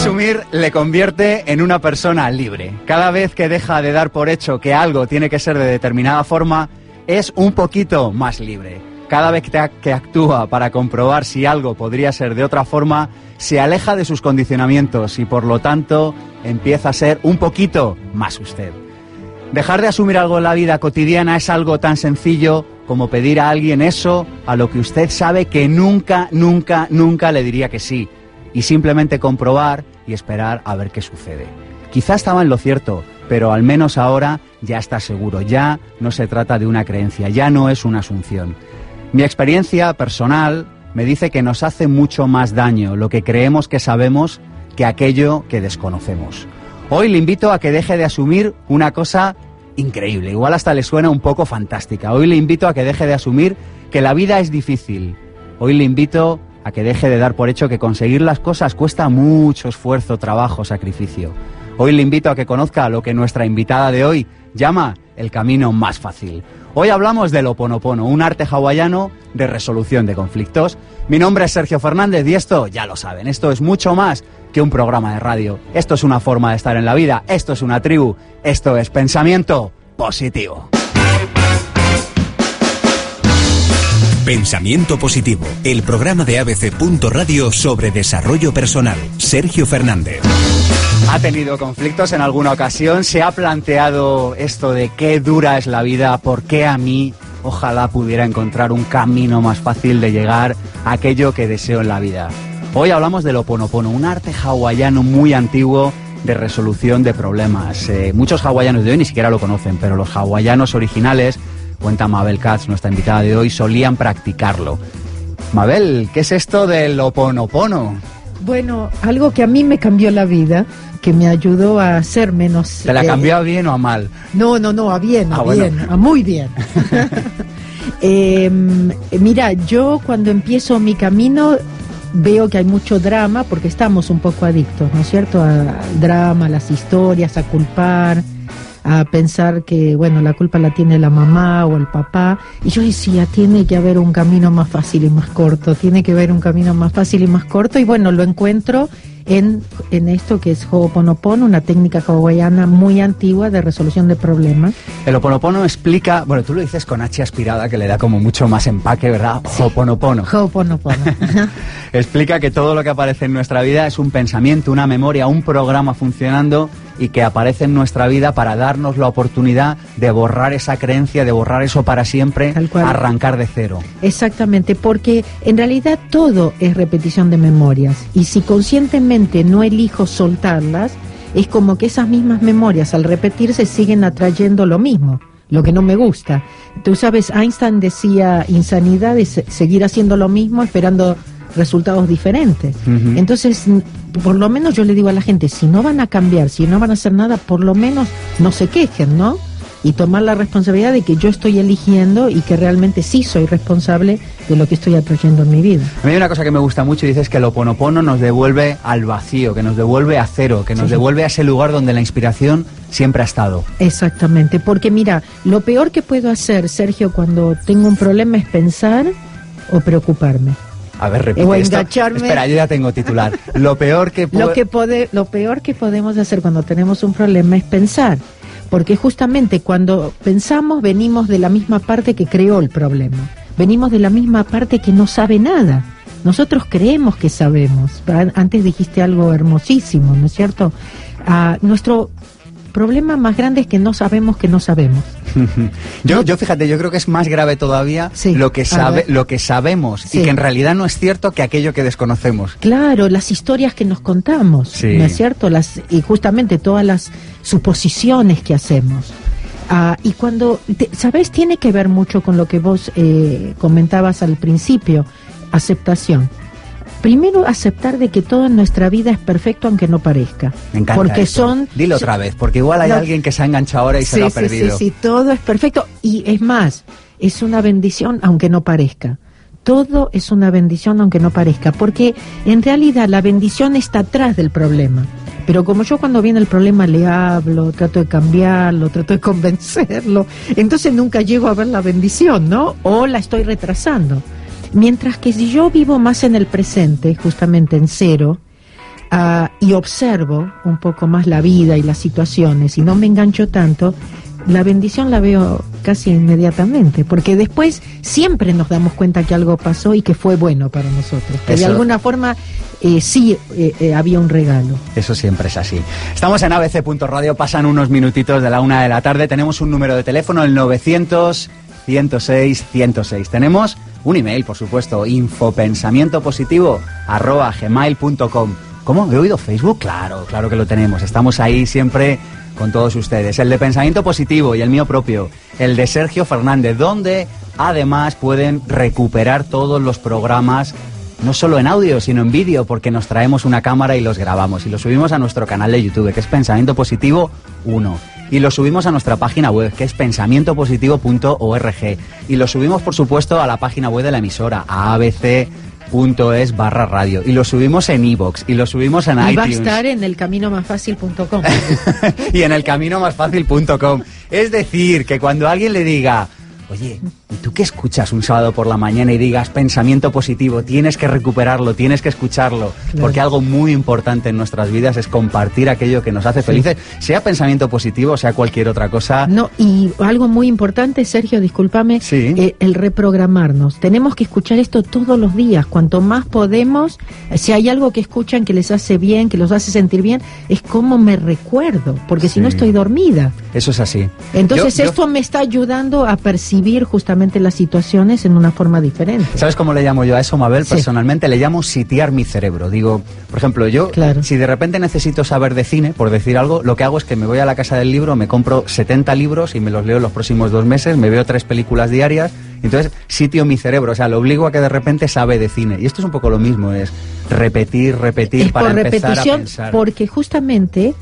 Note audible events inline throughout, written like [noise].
asumir le convierte en una persona libre. Cada vez que deja de dar por hecho que algo tiene que ser de determinada forma, es un poquito más libre. Cada vez que actúa para comprobar si algo podría ser de otra forma, se aleja de sus condicionamientos y por lo tanto empieza a ser un poquito más usted. Dejar de asumir algo en la vida cotidiana es algo tan sencillo como pedir a alguien eso a lo que usted sabe que nunca, nunca, nunca le diría que sí y simplemente comprobar y esperar a ver qué sucede. Quizá estaba en lo cierto, pero al menos ahora ya está seguro, ya no se trata de una creencia, ya no es una asunción. Mi experiencia personal me dice que nos hace mucho más daño lo que creemos que sabemos que aquello que desconocemos. Hoy le invito a que deje de asumir una cosa increíble, igual hasta le suena un poco fantástica. Hoy le invito a que deje de asumir que la vida es difícil. Hoy le invito a que deje de dar por hecho que conseguir las cosas cuesta mucho esfuerzo, trabajo, sacrificio. Hoy le invito a que conozca lo que nuestra invitada de hoy llama el camino más fácil. Hoy hablamos del oponopono, un arte hawaiano de resolución de conflictos. Mi nombre es Sergio Fernández y esto, ya lo saben, esto es mucho más que un programa de radio. Esto es una forma de estar en la vida, esto es una tribu, esto es pensamiento positivo. Pensamiento Positivo, el programa de ABC. Radio sobre desarrollo personal. Sergio Fernández. Ha tenido conflictos en alguna ocasión, se ha planteado esto de qué dura es la vida, por qué a mí ojalá pudiera encontrar un camino más fácil de llegar a aquello que deseo en la vida. Hoy hablamos del oponopono, un arte hawaiano muy antiguo de resolución de problemas. Eh, muchos hawaianos de hoy ni siquiera lo conocen, pero los hawaianos originales cuenta Mabel Katz, nuestra invitada de hoy, solían practicarlo. Mabel, ¿qué es esto del oponopono? Bueno, algo que a mí me cambió la vida, que me ayudó a ser menos... ¿Te la eh, cambió a bien o a mal? No, no, no, a bien, a ah, bien, a muy bien. [laughs] [laughs] Em, mira, yo cuando empiezo mi camino veo que hay mucho drama porque estamos un poco adictos, ¿no es cierto? Al drama, a las historias, a culpar a pensar que, bueno, la culpa la tiene la mamá o el papá. Y yo decía, tiene que haber un camino más fácil y más corto, tiene que haber un camino más fácil y más corto. Y bueno, lo encuentro en, en esto que es Ho'oponopono, una técnica hawaiana muy antigua de resolución de problemas. El Ho'oponopono explica, bueno, tú lo dices con H aspirada, que le da como mucho más empaque, ¿verdad? Ho'oponopono. Ho'oponopono. [laughs] explica que todo lo que aparece en nuestra vida es un pensamiento, una memoria, un programa funcionando y que aparece en nuestra vida para darnos la oportunidad de borrar esa creencia, de borrar eso para siempre, arrancar de cero. Exactamente, porque en realidad todo es repetición de memorias y si conscientemente no elijo soltarlas, es como que esas mismas memorias al repetirse siguen atrayendo lo mismo lo que no me gusta. Tú sabes, Einstein decía, insanidad es seguir haciendo lo mismo esperando resultados diferentes. Entonces, por lo menos yo le digo a la gente, si no van a cambiar, si no van a hacer nada, por lo menos no se quejen, ¿no? Y tomar la responsabilidad de que yo estoy eligiendo y que realmente sí soy responsable de lo que estoy atrayendo en mi vida. A mí hay una cosa que me gusta mucho y dices que el oponopono nos devuelve al vacío, que nos devuelve a cero, que nos devuelve a ese lugar donde la inspiración siempre ha estado. Exactamente, porque mira, lo peor que puedo hacer, Sergio, cuando tengo un problema es pensar o preocuparme. A ver, repite o. Espera, yo ya tengo titular. Lo peor que lo que pode... lo peor que podemos hacer cuando tenemos un problema es pensar, porque justamente cuando pensamos venimos de la misma parte que creó el problema. Venimos de la misma parte que no sabe nada. Nosotros creemos que sabemos. Antes dijiste algo hermosísimo, ¿no es cierto? Ah, nuestro problema más grande es que no sabemos que no sabemos. [laughs] yo, yo fíjate, yo creo que es más grave todavía lo que sabe, lo que sabemos y que en realidad no es cierto que aquello que desconocemos. Claro, las historias que nos contamos, ¿no es cierto? Las y justamente todas las suposiciones que hacemos. Ah, y cuando, ¿sabes? Tiene que ver mucho con lo que vos eh, comentabas al principio, aceptación. Primero, aceptar de que todo en nuestra vida es perfecto aunque no parezca. Me encanta porque son Dilo otra vez, porque igual hay alguien que se ha enganchado ahora y se lo ha perdido. Sí, sí, todo es perfecto. Y es más, es una bendición aunque no parezca. Todo es una bendición aunque no parezca, porque en realidad la bendición está atrás del problema. Pero como yo cuando viene el problema le hablo, trato de cambiarlo, trato de [laughs] convencerlo, entonces nunca llego a ver la bendición, ¿no? O la estoy retrasando. Mientras que si yo vivo más en el presente, justamente en cero, ah, y observo un poco más la vida y las situaciones y no me engancho tanto, la bendición la veo casi inmediatamente, porque después siempre nos damos cuenta que algo pasó y que fue bueno para nosotros, que de alguna forma eh, sí eh, eh, había un regalo. Eso siempre es así. Estamos en abc.radio, pasan unos minutitos de la una de la tarde. Tenemos un número de teléfono, el 900 106 106. Tenemos un email, por supuesto, infopensamientopositivo arroba gmail.com. ¿Cómo? ¿He oído Facebook? Claro, claro que lo tenemos. Estamos ahí siempre con todos ustedes. El de Pensamiento Positivo y el mío propio. El de Sergio Fernández, donde además pueden recuperar todos los programas no solo en audio, sino en vídeo, porque nos traemos una cámara y los grabamos y los subimos a nuestro canal de YouTube, que es Pensamiento Positivo 1. Y lo subimos a nuestra página web, que es pensamientopositivo.org. Y lo subimos, por supuesto, a la página web de la emisora, a abc.es barra radio. Y lo subimos en iVoox, y lo subimos en Y va a estar en el camino más fácil.com. [laughs] y en el camino más fácil.com. Es decir, que cuando alguien le diga, oye, ¿y tú qué escuchas un sábado por la mañana y digas pensamiento positivo? Tienes que recuperarlo, tienes que escucharlo. Claro. Porque algo muy importante en nuestras vidas es compartir aquello que nos hace felices, sea pensamiento positivo, sea cualquier otra cosa. No, y algo muy importante, Sergio, discúlpame, Sí. eh, el reprogramarnos. Tenemos que escuchar esto todos los días. Cuanto más podemos, eh, si hay algo que escuchan que les hace bien, que los hace sentir bien, es como me recuerdo, porque si no Sí. estoy dormida. Eso es así. Entonces Yo- yo- esto me está ayudando a percibir justamente las situaciones en una forma diferente. ¿Sabes cómo le llamo yo a eso, Mabel? Sí. Personalmente le llamo sitiar mi cerebro. Digo, por ejemplo, yo, Claro. si de repente necesito saber de cine, por decir algo, lo que hago es que me voy a la casa del libro, me compro 70 libros y me los leo los próximos dos meses, me veo tres películas diarias, entonces sitio mi cerebro, o sea, lo obligo a que de repente sabe de cine. Y esto es un poco lo mismo, es repetir, repetir es para por empezar a repetición, pensar. porque justamente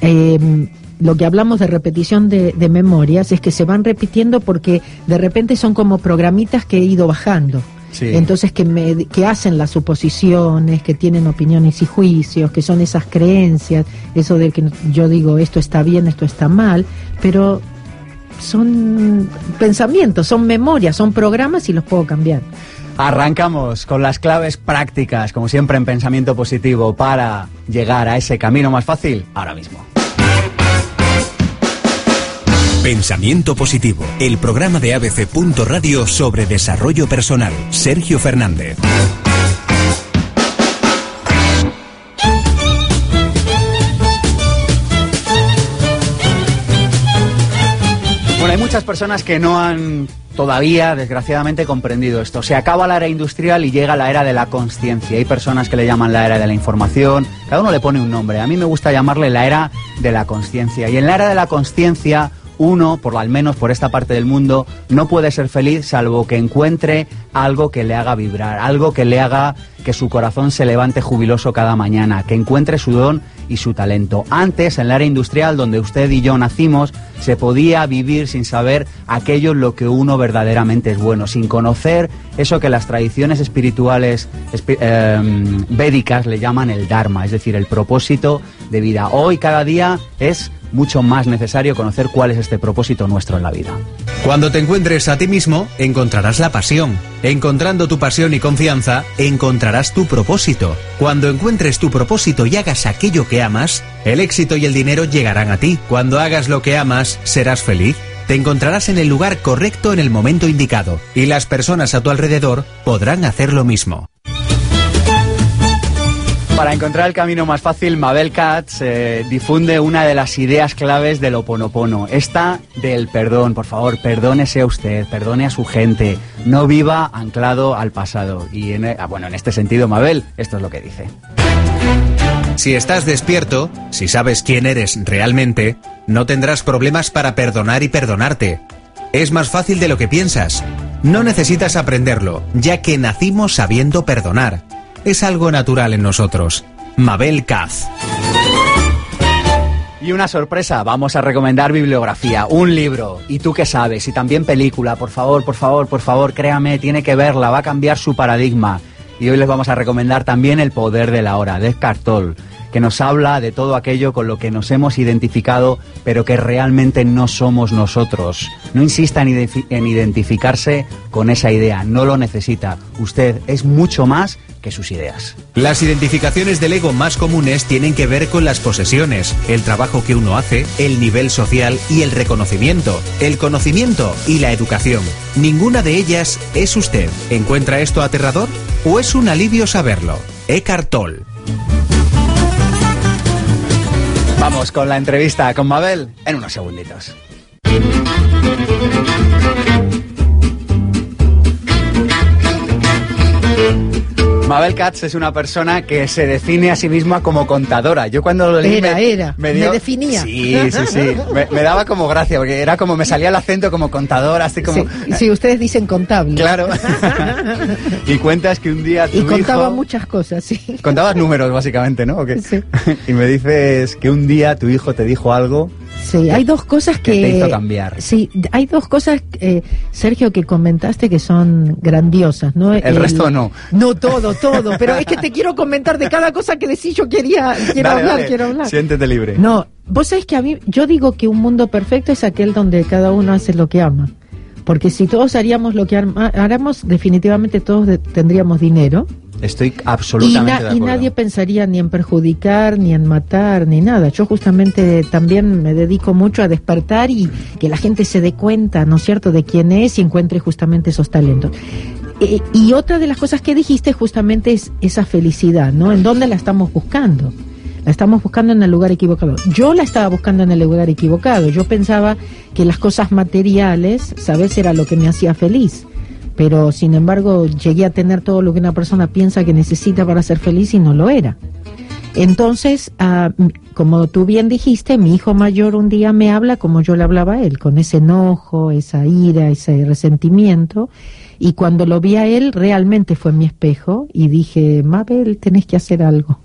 eh, lo que hablamos de repetición de, de memorias es que se van repitiendo porque de repente son como programitas que he ido bajando. Sí. Entonces que, me, que hacen las suposiciones, que tienen opiniones y juicios, que son esas creencias, eso de que yo digo esto está bien, esto está mal, pero son pensamientos, son memorias, son programas y los puedo cambiar. Arrancamos con las claves prácticas, como siempre en pensamiento positivo, para llegar a ese camino más fácil ahora mismo. Pensamiento Positivo, el programa de ABC. Radio sobre desarrollo personal. Sergio Fernández. Bueno, hay muchas personas que no han todavía, desgraciadamente, comprendido esto. Se acaba la era industrial y llega la era de la conciencia. Hay personas que le llaman la era de la información. Cada uno le pone un nombre. A mí me gusta llamarle la era de la conciencia. Y en la era de la conciencia, uno, por al menos por esta parte del mundo, no puede ser feliz salvo que encuentre algo que le haga vibrar, algo que le haga que su corazón se levante jubiloso cada mañana, que encuentre su don y su talento. Antes, en la era industrial donde usted y yo nacimos, se podía vivir sin saber aquello lo que uno verdaderamente es bueno, sin conocer eso que las tradiciones espirituales espi- em, védicas le llaman el Dharma, es decir, el propósito de vida. Hoy, cada día, es mucho más necesario conocer cuál es este propósito nuestro en la vida. Cuando te encuentres a ti mismo, encontrarás la pasión. Encontrando tu pasión y confianza, encontrarás tu propósito. Cuando encuentres tu propósito y hagas aquello que amas, el éxito y el dinero llegarán a ti. Cuando hagas lo que amas, serás feliz. Te encontrarás en el lugar correcto en el momento indicado, y las personas a tu alrededor podrán hacer lo mismo. Para encontrar el camino más fácil, Mabel Katz eh, difunde una de las ideas claves del Oponopono, esta del perdón. Por favor, perdónese a usted, perdone a su gente, no viva anclado al pasado. Y ah, bueno, en este sentido, Mabel, esto es lo que dice. Si estás despierto, si sabes quién eres realmente, no tendrás problemas para perdonar y perdonarte. Es más fácil de lo que piensas. No necesitas aprenderlo, ya que nacimos sabiendo perdonar. Es algo natural en nosotros. Mabel Kaz. Y una sorpresa, vamos a recomendar bibliografía, un libro. ¿Y tú qué sabes? Y también película, por favor, por favor, por favor, créame, tiene que verla, va a cambiar su paradigma. Y hoy les vamos a recomendar también El poder de la hora, de Eckhart Tolle. Que nos habla de todo aquello con lo que nos hemos identificado, pero que realmente no somos nosotros. No insista en, identi- en identificarse con esa idea, no lo necesita. Usted es mucho más que sus ideas. Las identificaciones del ego más comunes tienen que ver con las posesiones, el trabajo que uno hace, el nivel social y el reconocimiento, el conocimiento y la educación. Ninguna de ellas es usted. ¿Encuentra esto aterrador? ¿O es un alivio saberlo? Eckhart Tolle. Vamos con la entrevista con Mabel en unos segunditos. Mabel Katz es una persona que se define a sí misma como contadora. Yo cuando lo leí Era, me, era. Me definía. Sí, sí, sí. [laughs] Me, me daba como gracia porque era como me salía el acento como contadora, así como Sí, sí, ustedes dicen contable. claro. [laughs] y cuentas que un día tu Y contaba hijo- muchas cosas, sí. Contabas números básicamente, ¿no? ¿O qué? Sí. [laughs] y me dices que un día tu hijo te dijo algo Sí, hay dos cosas que que... te hizo cambiar. Sí, hay dos cosas, eh, Sergio, que comentaste que son grandiosas, ¿no? El resto no. No todo, todo, pero es que te quiero comentar de cada cosa que decís, yo quería, quiero Dale, hablar, dale. quiero hablar. Siéntete libre. No, vos sabés que a mí, yo digo que un mundo perfecto es aquel donde cada uno hace lo que ama. Porque si todos haríamos lo que háramos, definitivamente todos de- tendríamos dinero. Estoy Y, na- absolutamente y nadie pensaría ni en perjudicar, ni en matar, ni nada. Yo justamente también me dedico mucho a despertar y que la gente se dé cuenta, ¿no es cierto?, de quién es y encuentre justamente esos talentos. Eh, y otra de las cosas que dijiste justamente es esa felicidad, ¿no? ¿En dónde la estamos buscando? La estamos buscando en el lugar equivocado. Yo la estaba buscando en el lugar equivocado. Yo pensaba que las cosas materiales, ¿sabes?, era lo que me hacía feliz pero sin embargo llegué a tener todo lo que una persona piensa que necesita para ser feliz y no lo era. Entonces, ah, como tú bien dijiste, mi hijo mayor un día me habla como yo le hablaba a él, con ese enojo, esa ira, ese resentimiento. Y cuando lo vi a él, realmente fue mi espejo y dije, Mabel, tenés que hacer algo.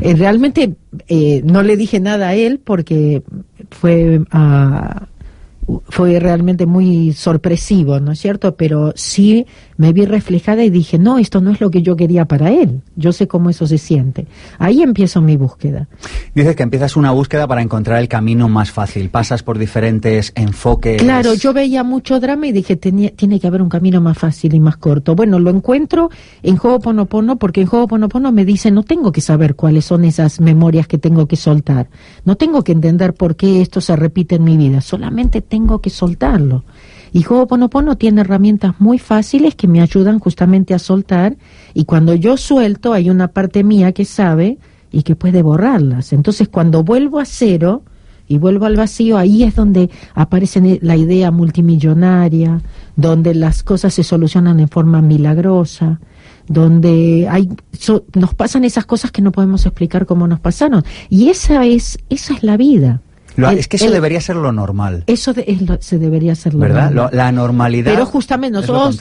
Eh, realmente eh, no le dije nada a él porque fue ah, fue realmente muy sorpresivo, ¿no es cierto? Pero sí me vi reflejada y dije, no, esto no es lo que yo quería para él. Yo sé cómo eso se siente. Ahí empiezo mi búsqueda. Dices que empiezas una búsqueda para encontrar el camino más fácil. Pasas por diferentes enfoques. Claro, yo veía mucho drama y dije, tenía, tiene que haber un camino más fácil y más corto. Bueno, lo encuentro en Ho'oponopono porque en Ho'oponopono me dice, no tengo que saber cuáles son esas memorias que tengo que soltar. No tengo que entender por qué esto se repite en mi vida. Solamente tengo que soltarlo. Y Ho'oponopono tiene herramientas muy fáciles que me ayudan justamente a soltar. Y cuando yo suelto, hay una parte mía que sabe y que puede borrarlas. Entonces, cuando vuelvo a cero, y vuelvo al vacío, ahí es donde aparece la idea multimillonaria, donde las cosas se solucionan en forma milagrosa, donde hay so- nos pasan esas cosas que no podemos explicar cómo nos pasaron. Y esa es esa es la vida. Lo- El- es que eso el- debería ser lo normal. eso de- es lo- se debería hacer lo ¿Verdad? normal. Lo- la normalidad. Pero justamente nosotros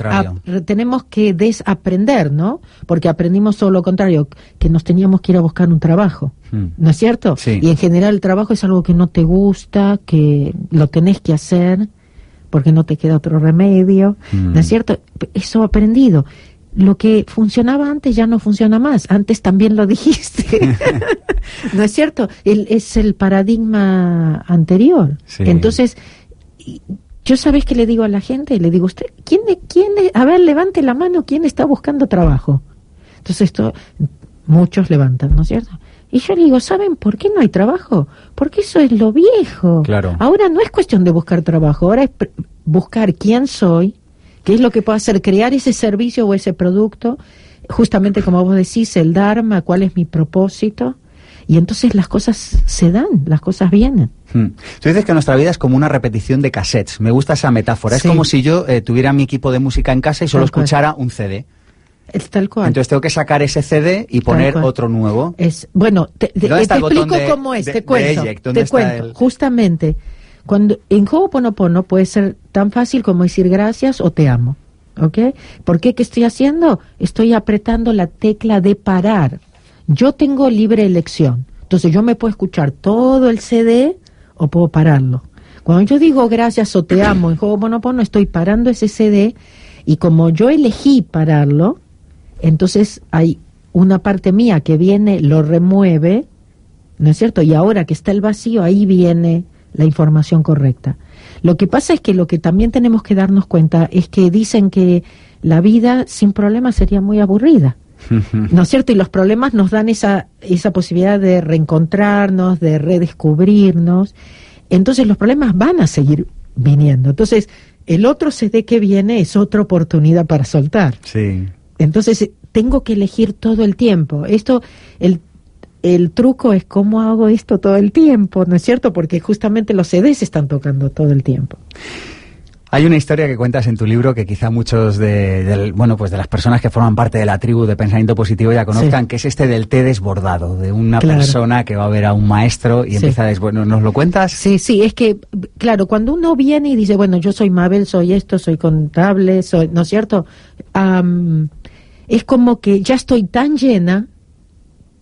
tenemos que desaprender, ¿no? Porque aprendimos todo lo contrario, que nos teníamos que ir a buscar un trabajo. Mm. ¿No es cierto? Sí. Y en general el trabajo es algo que no te gusta, que lo tenés que hacer porque no te queda otro remedio. ¿No es cierto? Eso aprendido. Lo que funcionaba antes ya no funciona más. Antes también lo [laughs] dijiste. [laughs] ¿No es cierto? El- es el paradigma anterior. Sí. Entonces, y- yo sabes que le digo a la gente, le digo, usted, ¿quién, es- quién, es? a ver, levante la mano, ¿quién está buscando trabajo? Entonces esto, muchos levantan, ¿no es cierto? Y yo le digo, ¿saben por qué no hay trabajo? Porque eso es lo viejo. Claro. Ahora no es cuestión de buscar trabajo, ahora es buscar quién soy, qué es lo que puedo hacer, crear ese servicio o ese producto, justamente como vos decís, el Dharma, cuál es mi propósito, y entonces las cosas se dan, las cosas vienen. Mm. Tú dices que nuestra vida es como una repetición de cassettes. Me gusta esa metáfora. Sí. Es como si yo eh, tuviera mi equipo de música en casa y solo Tal cual. escuchara un CD. Es tal cual. Entonces tengo que sacar ese CD y poner otro nuevo. Es, bueno, te, te- ¿Dónde está te explico de- cómo es, de- te cuento. eject? ¿Dónde Te cuento, el- justamente, cuando en Ho'oponopono puede ser tan fácil como decir gracias o te amo. ¿Ok? ¿Por qué? ¿Qué estoy haciendo? Estoy apretando la tecla de parar. Yo tengo libre elección. Entonces yo me puedo escuchar todo el CD o puedo pararlo. Cuando yo digo gracias o te amo en Ho'oponopono, estoy parando ese CD y como yo elegí pararlo, entonces hay una parte mía que viene, lo remueve, ¿no es cierto? Y ahora que está el vacío, ahí viene la información correcta. Lo que pasa es que lo que también tenemos que darnos cuenta es que dicen que la vida sin problemas sería muy aburrida. [laughs] ¿No es cierto? Y los problemas nos dan esa, esa posibilidad de reencontrarnos, de redescubrirnos. Entonces los problemas van a seguir viniendo. Entonces, el otro CD que viene es otra oportunidad para soltar. Sí. Entonces, tengo que elegir todo el tiempo. Esto, el, el truco es cómo hago esto todo el tiempo, ¿no es cierto? Porque justamente los CDs están tocando todo el tiempo. Hay una historia que cuentas en tu libro que quizá muchos de, bueno, pues de las personas que forman parte de la tribu de pensamiento positivo ya conozcan, que es este del té desbordado, de una persona que va a ver a un maestro y empieza a desbordar. ¿Nos lo cuentas? Sí, sí, es que, claro, cuando uno viene y dice, bueno, yo soy Mabel, soy esto, soy contable, soy, ¿no es cierto? es como que ya estoy tan llena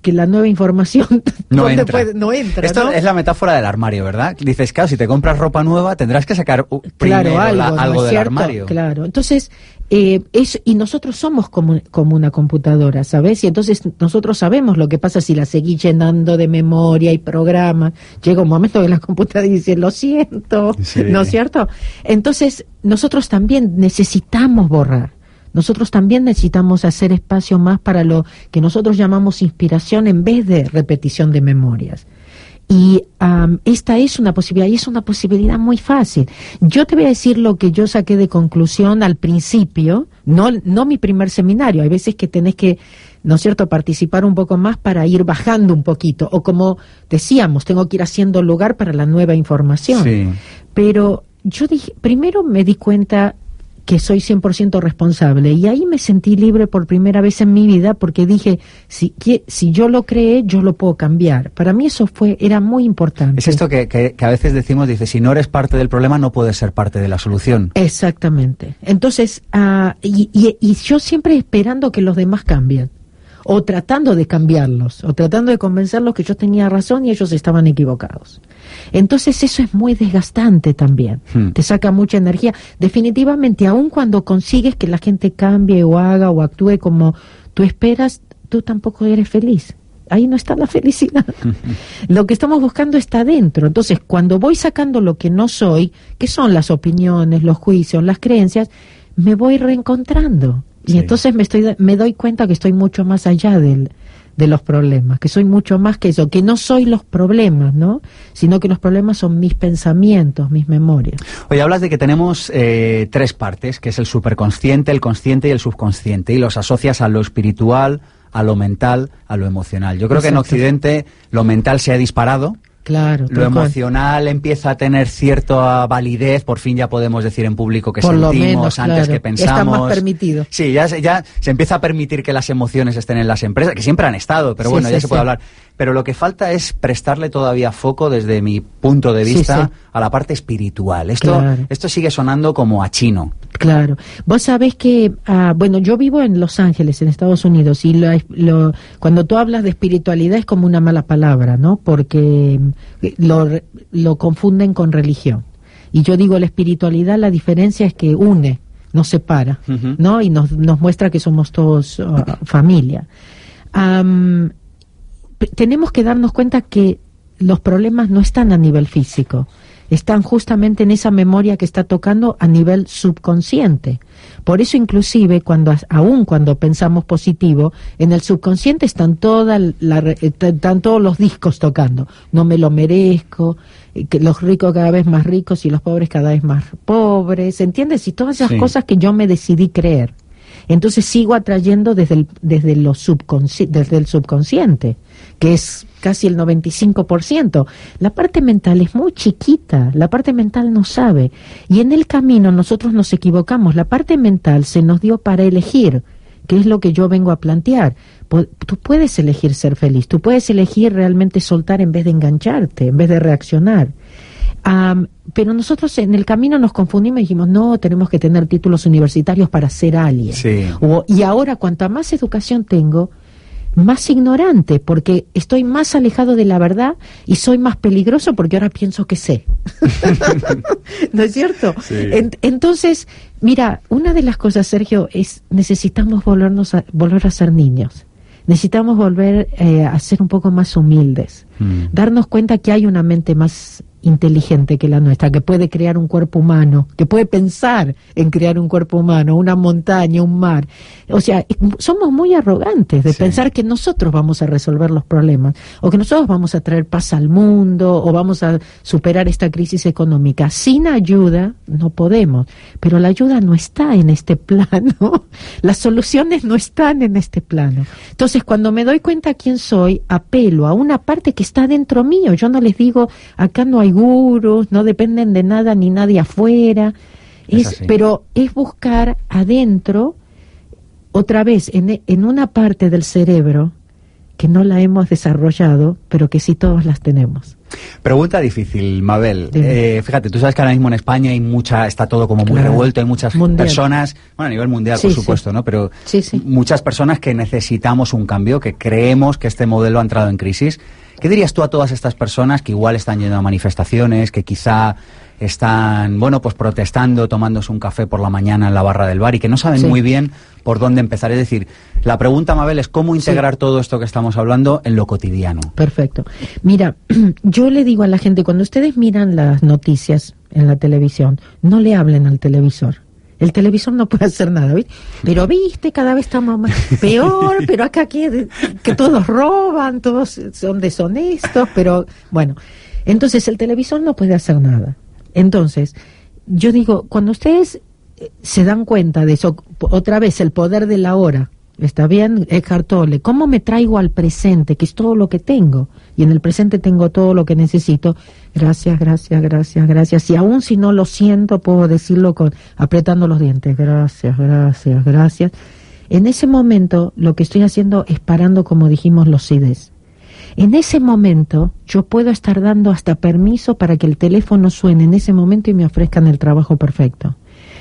que la nueva información [laughs] no entra. no entra. Esto es la metáfora del armario, ¿verdad? Dices, claro, si te compras ropa nueva tendrás que sacar primero algo, del armario. Claro, entonces, eh, es, y nosotros somos como, como, una computadora, ¿sabes? Y entonces nosotros sabemos lo que pasa si la seguís llenando de memoria y programa. Llega un momento que la computadora dice, lo siento, ¿no es cierto? Entonces, nosotros también necesitamos borrar. Nosotros también necesitamos hacer espacio más para lo que nosotros llamamos inspiración en vez de repetición de memorias. Y esta es una posibilidad, y es una posibilidad muy fácil. Yo te voy a decir lo que yo saqué de conclusión al principio, no, no mi primer seminario. Hay veces que tenés que, ¿no es cierto?, participar un poco más para ir bajando un poquito. O como decíamos, tengo que ir haciendo lugar para la nueva información. Pero yo dije, primero me di cuenta que soy 100% responsable. Y ahí me sentí libre por primera vez en mi vida porque dije, si, si yo lo creé, yo lo puedo cambiar. Para mí eso fue, era muy importante. Es esto que, que, a veces decimos, dice, si no eres parte del problema, no puedes ser parte de la solución. Exactamente. Entonces, uh, y, y, y yo siempre esperando que los demás cambien o tratando de cambiarlos, o tratando de convencerlos que yo tenía razón y ellos estaban equivocados. Entonces eso es muy desgastante también, hmm. te saca mucha energía. Definitivamente, aun cuando consigues que la gente cambie o haga o actúe como tú esperas, tú tampoco eres feliz. Ahí no está la [laughs] felicidad. [laughs] lo que estamos buscando está dentro. Entonces, cuando voy sacando lo que no soy, que son las opiniones, los juicios, las creencias, me voy reencontrando. Y entonces me, estoy, me doy cuenta que estoy mucho más allá del, de los problemas, que soy mucho más que eso, que no soy los problemas, ¿no? Sino que los problemas son mis pensamientos, mis memorias. Oye, hablas de que tenemos eh, tres partes, que es el superconsciente, el consciente y el subconsciente, y los asocias a lo espiritual, a lo mental, a lo emocional. Yo creo que en Occidente lo mental se ha disparado, Claro. Lo emocional empieza a tener cierta validez, por fin ya podemos decir en público que sentimos antes que pensamos. Está más permitido. Sí, ya, ya se empieza a permitir que las emociones estén en las empresas, que siempre han estado, pero bueno, ya se puede hablar. Pero lo que falta es prestarle todavía foco desde mi punto de vista a la parte espiritual. Esto, esto sigue sonando como a chino. Claro. Vos sabés que, ah, bueno, yo vivo en Los Ángeles, en Estados Unidos, y lo, cuando tú hablas de espiritualidad es como una mala palabra, ¿no? Porque lo, lo confunden con religión. Y yo digo, la espiritualidad, la diferencia es que une, nos separa, ¿no? Y nos, nos muestra que somos todos ah, familia. Tenemos que darnos cuenta que los problemas no están a nivel físico, están justamente en esa memoria que está tocando a nivel subconsciente. Por eso inclusive cuando aún cuando pensamos positivo, en el subconsciente están toda la, están todos los discos tocando. No me lo merezco, eh, que los ricos cada vez más ricos y los pobres cada vez más pobres, ¿entiendes? Y todas esas cosas que yo me decidí creer. Entonces sigo atrayendo desde el, desde, lo desde el subconsciente, que es casi el 95%. La parte mental es muy chiquita, la parte mental no sabe. Y en el camino nosotros nos equivocamos. La parte mental se nos dio para elegir, que es lo que yo vengo a plantear. Tú puedes elegir ser feliz, tú puedes elegir realmente soltar en vez de engancharte, en vez de reaccionar. Pero nosotros en el camino nos confundimos y dijimos, no, tenemos que tener títulos universitarios para ser alguien. y ahora, cuanta más educación tengo, más ignorante, porque estoy más alejado de la verdad y soy más peligroso porque ahora pienso que sé. [laughs] [laughs] ¿No es cierto? entonces, mira, una de las cosas, Sergio, es necesitamos volvernos a, volver a ser niños. necesitamos volver eh, a ser un poco más humildes, Mm. darnos cuenta que hay una mente más inteligente que la nuestra, que puede crear un cuerpo humano, que puede pensar en crear un cuerpo humano, una montaña, un mar. O sea, somos muy arrogantes de Sí. pensar que nosotros vamos a resolver los problemas, o que nosotros vamos a traer paz al mundo, o vamos a superar esta crisis económica. Sin ayuda no podemos, pero la ayuda no está en este plano, [laughs] las soluciones no están en este plano. Entonces, cuando me doy cuenta quién soy, apelo a una parte que está dentro mío. Yo no les digo, acá no hay gurus, no dependen de nada ni nadie afuera. Es pero es buscar adentro, otra vez, en, en una parte del cerebro que no la hemos desarrollado, pero que sí todos las tenemos. Pregunta difícil, Mabel. Eh, fíjate, tú sabes que ahora mismo en España hay mucha, está todo como muy Claro. revuelto, hay muchas Mundial. personas, bueno, a nivel mundial, Sí, por sí. supuesto, ¿no? Pero Sí, sí. muchas personas que necesitamos un cambio, que creemos que este modelo ha entrado en crisis. ¿Qué dirías tú a todas estas personas que igual están yendo a manifestaciones, que quizá están, bueno, pues protestando, tomándose un café por la mañana en la barra del bar y que no saben muy bien por dónde empezar? Es decir, la pregunta, Mabel, es cómo integrar todo esto que estamos hablando en lo cotidiano. Perfecto. Mira, [clears throat] yo le digo a la gente, cuando ustedes miran las noticias en la televisión, no le hablen al televisor. El televisor no puede hacer nada, ¿viste? Pero viste, cada vez estamos más [laughs] peor, pero acá que, que todos roban, todos son deshonestos, pero bueno, entonces el televisor no puede hacer nada. Entonces, yo digo, cuando ustedes se dan cuenta de eso, otra vez el poder de la hora, ¿está bien? Eckhart Tolle, ¿cómo me traigo al presente, que es todo lo que tengo? Y en el presente tengo todo lo que necesito. Gracias, gracias, gracias, gracias. Y aún si no lo siento, puedo decirlo con apretando los dientes. Gracias, gracias, gracias. En ese momento, lo que estoy haciendo es parando, como dijimos, los CIDES. En ese momento yo puedo estar dando hasta permiso para que el teléfono suene en ese momento y me ofrezcan el trabajo perfecto.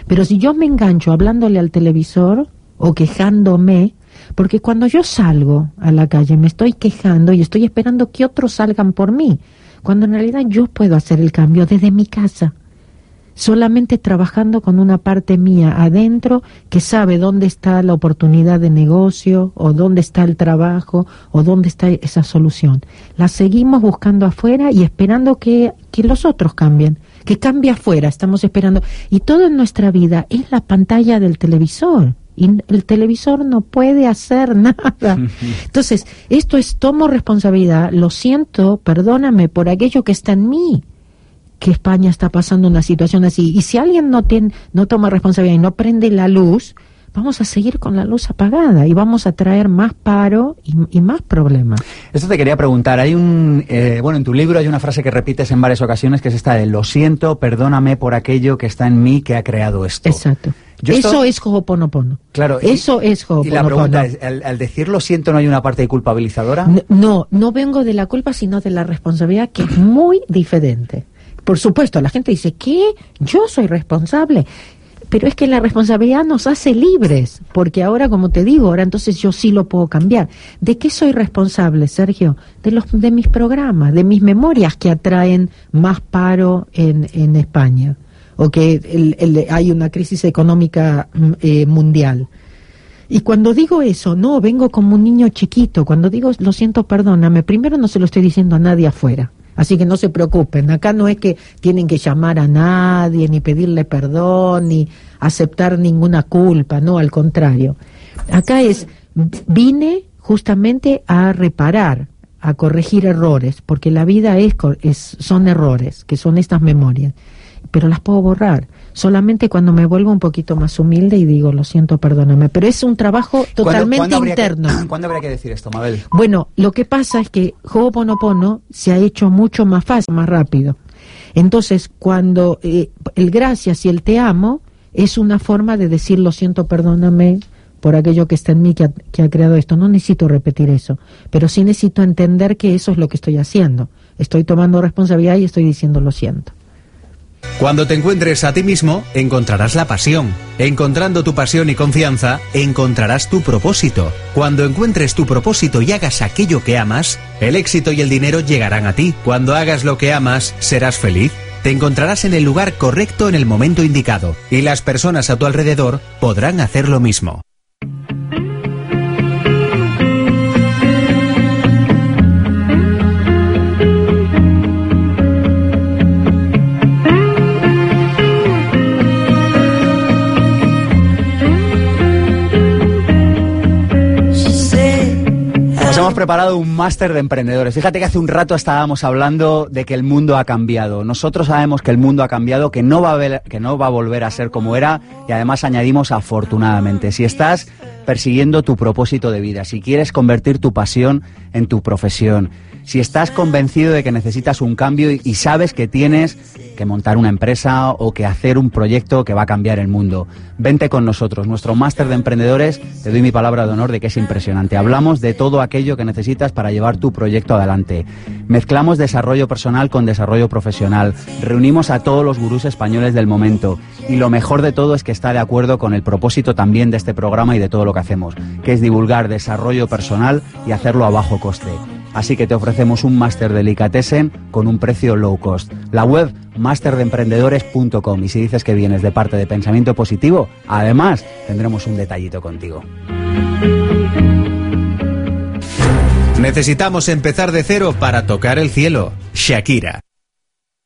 Pero si yo me engancho hablándole al televisor o quejándome, porque cuando yo salgo a la calle me estoy quejando y estoy esperando que otros salgan por mí, cuando en realidad yo puedo hacer el cambio desde mi casa solamente trabajando con una parte mía adentro que sabe dónde está la oportunidad de negocio o dónde está el trabajo o dónde está esa solución. La seguimos buscando afuera y esperando que, que los otros cambien, que cambie afuera, estamos esperando. Y todo en nuestra vida es la pantalla del televisor. Y el televisor no puede hacer [laughs] nada. [laughs] Entonces, esto es, tomo responsabilidad, lo siento, perdóname por aquello que está en mí que España está pasando una situación así. Y si alguien no, tiene, no toma responsabilidad y no prende la luz, vamos a seguir con la luz apagada y vamos a traer más paro y, y más problemas. Esto te quería preguntar. Hay un, eh, bueno, en tu libro hay una frase que repites en varias ocasiones que es esta de lo siento, perdóname por aquello que está en mí que ha creado esto. Exacto. Yo Eso esto- es Ho'oponopono. Claro. y- Eso es Y la Ho'oponopono. pregunta es, al, al decir lo siento no hay una parte culpabilizadora. N- No, no vengo de la culpa, sino de la responsabilidad, que es muy diferente. Por supuesto, la gente dice, ¿qué? Yo soy responsable. Pero es que la responsabilidad nos hace libres, porque ahora, como te digo, ahora entonces yo sí lo puedo cambiar. ¿De qué soy responsable, Sergio? De los de mis programas, de mis memorias que atraen más paro en, en España, o que el- hay una crisis económica mm, eh, mundial. Y cuando digo eso, no, vengo como un niño chiquito. Cuando digo lo siento, perdóname, primero no se lo estoy diciendo a nadie afuera. Así que no se preocupen. Acá no es que tienen que llamar a nadie, ni pedirle perdón, ni aceptar ninguna culpa. No, al contrario. Acá es, vine justamente a reparar, a corregir errores, porque la vida es, es son errores, que son estas memorias. Pero las puedo borrar solamente cuando me vuelvo un poquito más humilde y digo, lo siento, perdóname. Pero es un trabajo ¿Cuándo- totalmente cuándo habría que- interno. [clears throat] ¿Cuándo habría que decir esto, Mabel? Bueno, lo que pasa es que Ho'oponopono se ha hecho mucho más fácil, más rápido. Entonces, cuando eh, el gracias y el te amo es una forma de decir lo siento, perdóname por aquello que está en mí que ha, que ha creado esto. No necesito repetir eso, pero sí necesito entender que eso es lo que estoy haciendo. Estoy tomando responsabilidad y estoy diciendo lo siento. Cuando te encuentres a ti mismo, encontrarás la pasión. Encontrando tu pasión y confianza, encontrarás tu propósito. Cuando encuentres tu propósito y hagas aquello que amas, el éxito y el dinero llegarán a ti. Cuando hagas lo que amas, serás feliz. Te encontrarás en el lugar correcto en el momento indicado, y las personas a tu alrededor podrán hacer lo mismo. Preparado un máster de emprendedores. Fíjate que hace un rato estábamos hablando de que el mundo ha cambiado. Nosotros sabemos que el mundo ha cambiado, que no va a, ver- que no va a volver a ser como era y además añadimos afortunadamente. Si estás persiguiendo tu propósito de vida, si quieres convertir tu pasión en tu profesión, si estás convencido de que necesitas un cambio y, sabes que tienes que montar una empresa o que hacer un proyecto que va a cambiar el mundo, vente con nosotros. Nuestro máster de emprendedores, te doy mi palabra de honor de que es impresionante. Hablamos de todo aquello que necesitas para llevar tu proyecto adelante. Mezclamos desarrollo personal con desarrollo profesional. Reunimos a todos los gurús españoles del momento. Y lo mejor de todo es que está de acuerdo con el propósito también de este programa y de todo lo que hacemos, que es divulgar desarrollo personal y hacerlo a bajo coste. Así que te ofrecemos un máster de Delicatessen con un precio low cost. La web masterdeemprendedores.com y si dices que vienes de parte de Pensamiento Positivo, además tendremos un detallito contigo. Necesitamos empezar de cero para tocar el cielo. Shakira.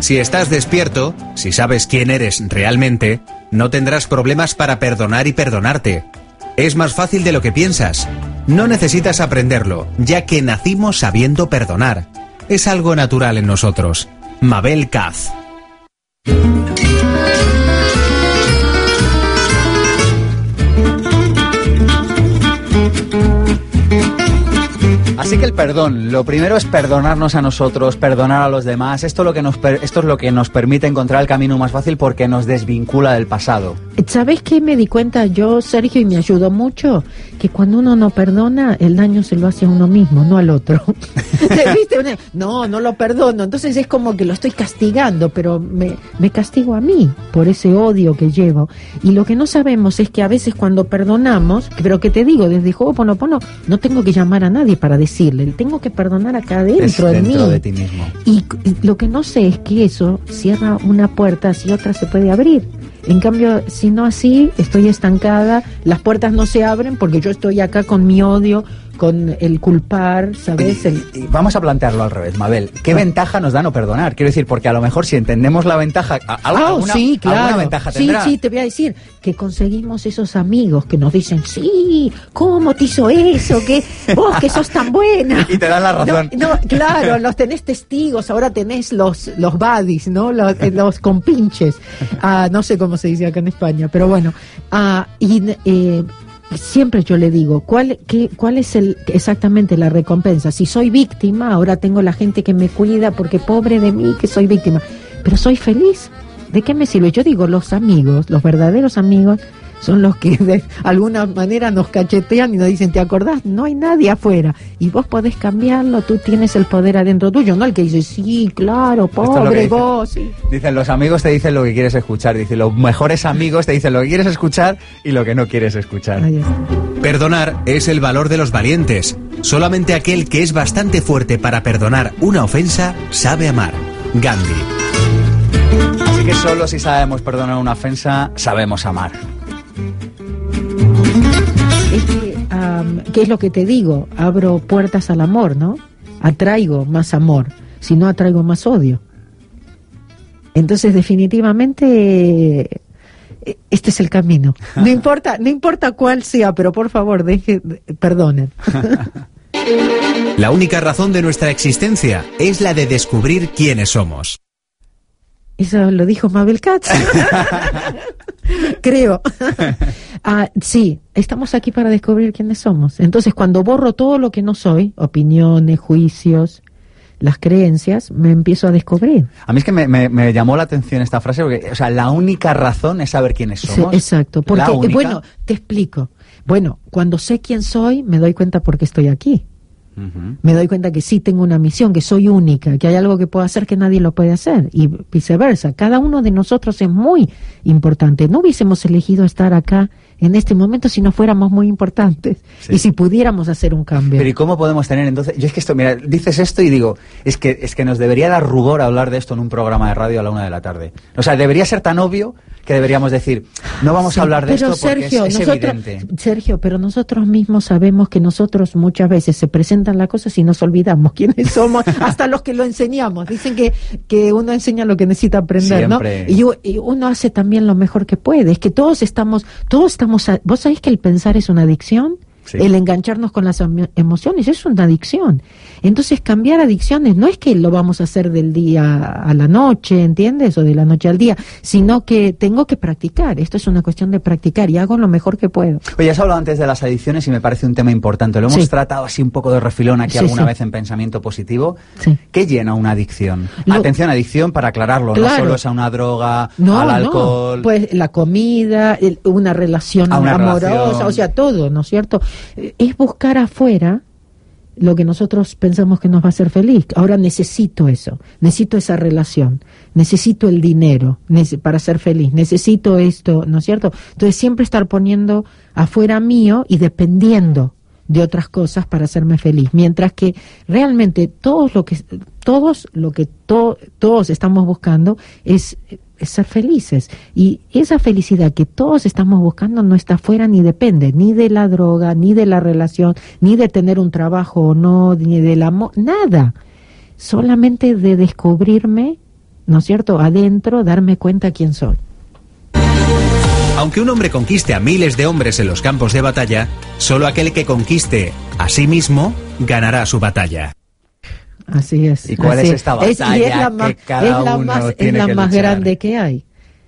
Si estás despierto, si sabes quién eres realmente, no tendrás problemas para perdonar y perdonarte. Es más fácil de lo que piensas. No necesitas aprenderlo, ya que nacimos sabiendo perdonar. Es algo natural en nosotros. Mabel Caz. Así que el perdón, lo primero es perdonarnos a nosotros, perdonar a los demás. Esto, lo que nos esto es lo que nos permite encontrar el camino más fácil porque nos desvincula del pasado. ¿Sabes qué me di cuenta yo, Sergio, y me ayudó mucho? Que cuando uno no perdona, el daño se lo hace a uno mismo, no al otro. [laughs] ¿Viste? No, no lo perdono. Entonces es como que lo estoy castigando, pero me, me castigo a mí por ese odio que llevo. Y lo que no sabemos es que a veces cuando perdonamos, pero que te digo, desde Ho'oponopono, no tengo que llamar a nadie para decirle, tengo que perdonar acá dentro de mí. de ti mismo. Y lo que no sé es que eso cierra una puerta si otra se puede abrir. En cambio, si no así, estoy estancada, las puertas no se abren porque yo estoy acá con mi odio, con el culpar, ¿sabes? El- Y vamos a plantearlo al revés, Mabel. ¿Qué Ah. ventaja nos da no perdonar? Quiero decir, porque a lo mejor si entendemos la ventaja, Ah, alguna, sí, alguna claro. ventaja sí, tendrá. sí, te voy a decir que conseguimos esos amigos que nos dicen, sí, ¿cómo te hizo eso? que Vos que sos tan buena. [laughs] Y te dan la razón. No, no, claro, los tenés testigos, ahora tenés los, los buddies, ¿no? Los, eh, los compinches. Ah, no sé cómo se dice acá en España, pero bueno. Ah, y eh, siempre yo le digo, ¿cuál, qué, ¿cuál es el, exactamente la recompensa? Si soy víctima, ahora tengo la gente que me cuida porque pobre de mí que soy víctima, pero soy feliz. ¿De qué me sirve? Yo digo, los amigos, los verdaderos amigos, son los que de alguna manera nos cachetean y nos dicen, ¿te acordás? No hay nadie afuera. Y vos podés cambiarlo, tú tienes el poder adentro tuyo, no el que dice, sí, claro, es pobre dice. vos. sí". Dicen, los amigos te dicen lo que quieres escuchar. Dicen, los mejores amigos te dicen lo que quieres escuchar y lo que no quieres escuchar. Ahí está. Perdonar es el valor de los valientes. Solamente aquel que es bastante fuerte para perdonar una ofensa sabe amar. Gandhi. Así que solo si sabemos perdonar una ofensa, sabemos amar. ¿Qué es lo que te digo? Abro puertas al amor, ¿no? Atraigo más amor, si no atraigo más odio. Entonces, definitivamente, eh, este es el camino. [laughs] No importa, no importa cuál sea, pero por favor, deje, perdonen. [laughs] La única razón de nuestra existencia es la de descubrir quiénes somos. Eso lo dijo Mabel Katz. [laughs] Creo. [laughs] Ah, sí, estamos aquí para descubrir quiénes somos. Entonces, cuando borro todo lo que no soy, opiniones, juicios, las creencias, me empiezo a descubrir. A mí es que me, me- me llamó la atención esta frase porque, o sea, la única razón es saber quiénes Sí, somos. exacto. Porque, única. bueno, te explico. Bueno, cuando sé quién soy, me doy cuenta por qué estoy aquí. Me doy cuenta que sí tengo una misión, que soy única, que hay algo que puedo hacer que nadie lo puede hacer y viceversa. Cada uno de nosotros es muy importante. No hubiésemos elegido estar acá en este momento si no fuéramos muy importantes [laughs] Sí. y si pudiéramos hacer un cambio. Pero ¿y cómo podemos tener entonces? Yo es que esto, mira, dices esto y digo, es que, es que nos debería dar rubor hablar de esto en un programa de radio a la una de la tarde. O sea, debería ser tan obvio que deberíamos decir, no vamos Sí, a hablar de pero esto porque es- Sergio, es, nosotros, evidente. Sergio, pero nosotros mismos sabemos que nosotros muchas veces se presentan las cosas y nos olvidamos quiénes somos, [laughs] hasta los que lo enseñamos. Dicen que, que uno enseña lo que necesita aprender, Siempre. ¿no? Y, y uno hace también lo mejor que puede. Es que todos estamos, todos estamos, a- vos sabés que el pensar es una adicción. Sí. El engancharnos con las emo- emociones es una adicción. Entonces, cambiar adicciones no es que lo vamos a hacer del día a la noche, ¿entiendes? O de la noche al día, sino que tengo que practicar. Esto es una cuestión de practicar y hago lo mejor que puedo. Oye, has hablado antes de las adicciones y me parece un tema importante. Lo hemos Sí. tratado así un poco de refilón aquí Sí, alguna sí. vez en Pensamiento Positivo. ¿Qué llena una adicción? Lo- Atención, adicción para aclararlo. No solo es a una droga, No, al no. alcohol. Pues la comida, el- una relación una amorosa, relación. o sea, todo, ¿no es cierto? Eh, Es buscar afuera lo que nosotros pensamos que nos va a hacer feliz. Ahora necesito eso, necesito esa relación, necesito el dinero para ser feliz, necesito esto, ¿no es cierto? Entonces siempre estar poniendo afuera mío y dependiendo de otras cosas para hacerme feliz, mientras que realmente todos lo que todos lo que to- todos estamos buscando es ser felices y esa felicidad que todos estamos buscando no está afuera ni depende ni de la droga, ni de la relación, ni de tener un trabajo o no, ni del amor, nada. Solamente de descubrirme, ¿no es cierto?, adentro, darme cuenta quién soy. Aunque un hombre conquiste a miles de hombres en los campos de batalla, solo aquel que conquiste a sí mismo ganará su batalla. Así es. ¿Y cuál es esta y es batalla la que más, cada es la uno más, es tiene la que más luchar? grande que hay.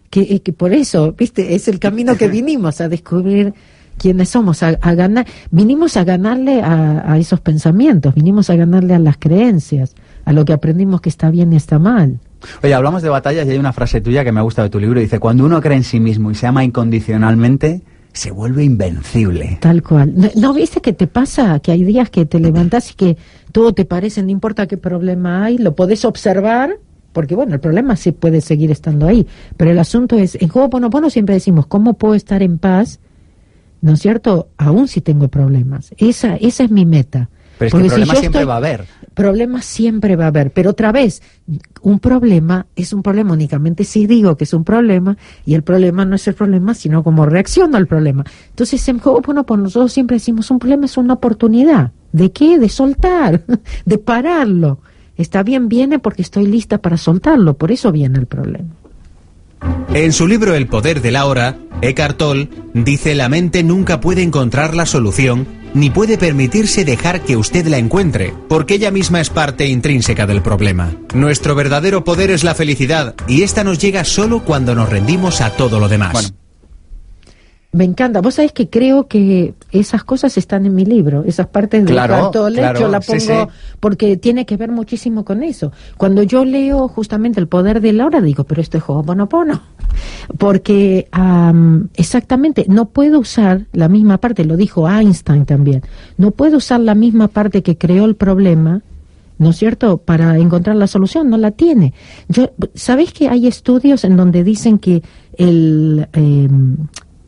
Que, que por eso, viste, es el camino que [laughs] vinimos a descubrir quiénes somos, a, a ganar, vinimos a ganarle a, a esos pensamientos, vinimos a ganarle a las creencias, a lo que aprendimos que está bien y está mal. Oye, hablamos de batallas y hay una frase tuya que me gusta de tu libro. Dice, cuando uno cree en sí mismo y se ama incondicionalmente, se vuelve invencible. Tal cual. ¿No, no viste que te pasa que hay días que te levantas y que todo te parece, no importa qué problema hay, lo podés observar? Porque bueno, el problema sí puede seguir estando ahí, pero el asunto es, en Ho'oponopono siempre decimos, ¿cómo puedo estar en paz? ¿No es cierto? Aún si tengo problemas. Esa, esa es mi meta. Pero es que Porque si problemas yo siempre estoy- va a haber. Problemas siempre va a haber, pero otra vez, un problema es un problema únicamente si digo que es un problema y el problema no es el problema, sino como reacciono al problema. Entonces, en Ho'oponopono nosotros siempre decimos un problema es una oportunidad. ¿De qué? De soltar, [laughs] de pararlo. Está bien, viene porque estoy lista para soltarlo, por eso viene el problema. En su libro El poder de la hora, Eckhart Tolle dice la mente nunca puede encontrar la solución ni puede permitirse dejar que usted la encuentre, porque ella misma es parte intrínseca del problema. Nuestro verdadero poder es la felicidad y esta nos llega solo cuando nos rendimos a todo lo demás. Me encanta. Vos sabés que creo que esas cosas están en mi libro, esas partes de Claro, Tolle, claro, yo la pongo sí. porque tiene que ver muchísimo con eso. Cuando yo leo justamente el poder de la hora, digo, pero esto es Ho'oponopono. Porque am, exactamente, no puedo usar la misma parte, lo dijo Einstein también, no puedo usar la misma parte que creó el problema ¿no es cierto?, para encontrar la solución, no la tiene. Yo, ¿Sabéis que hay estudios en donde dicen que el, eh,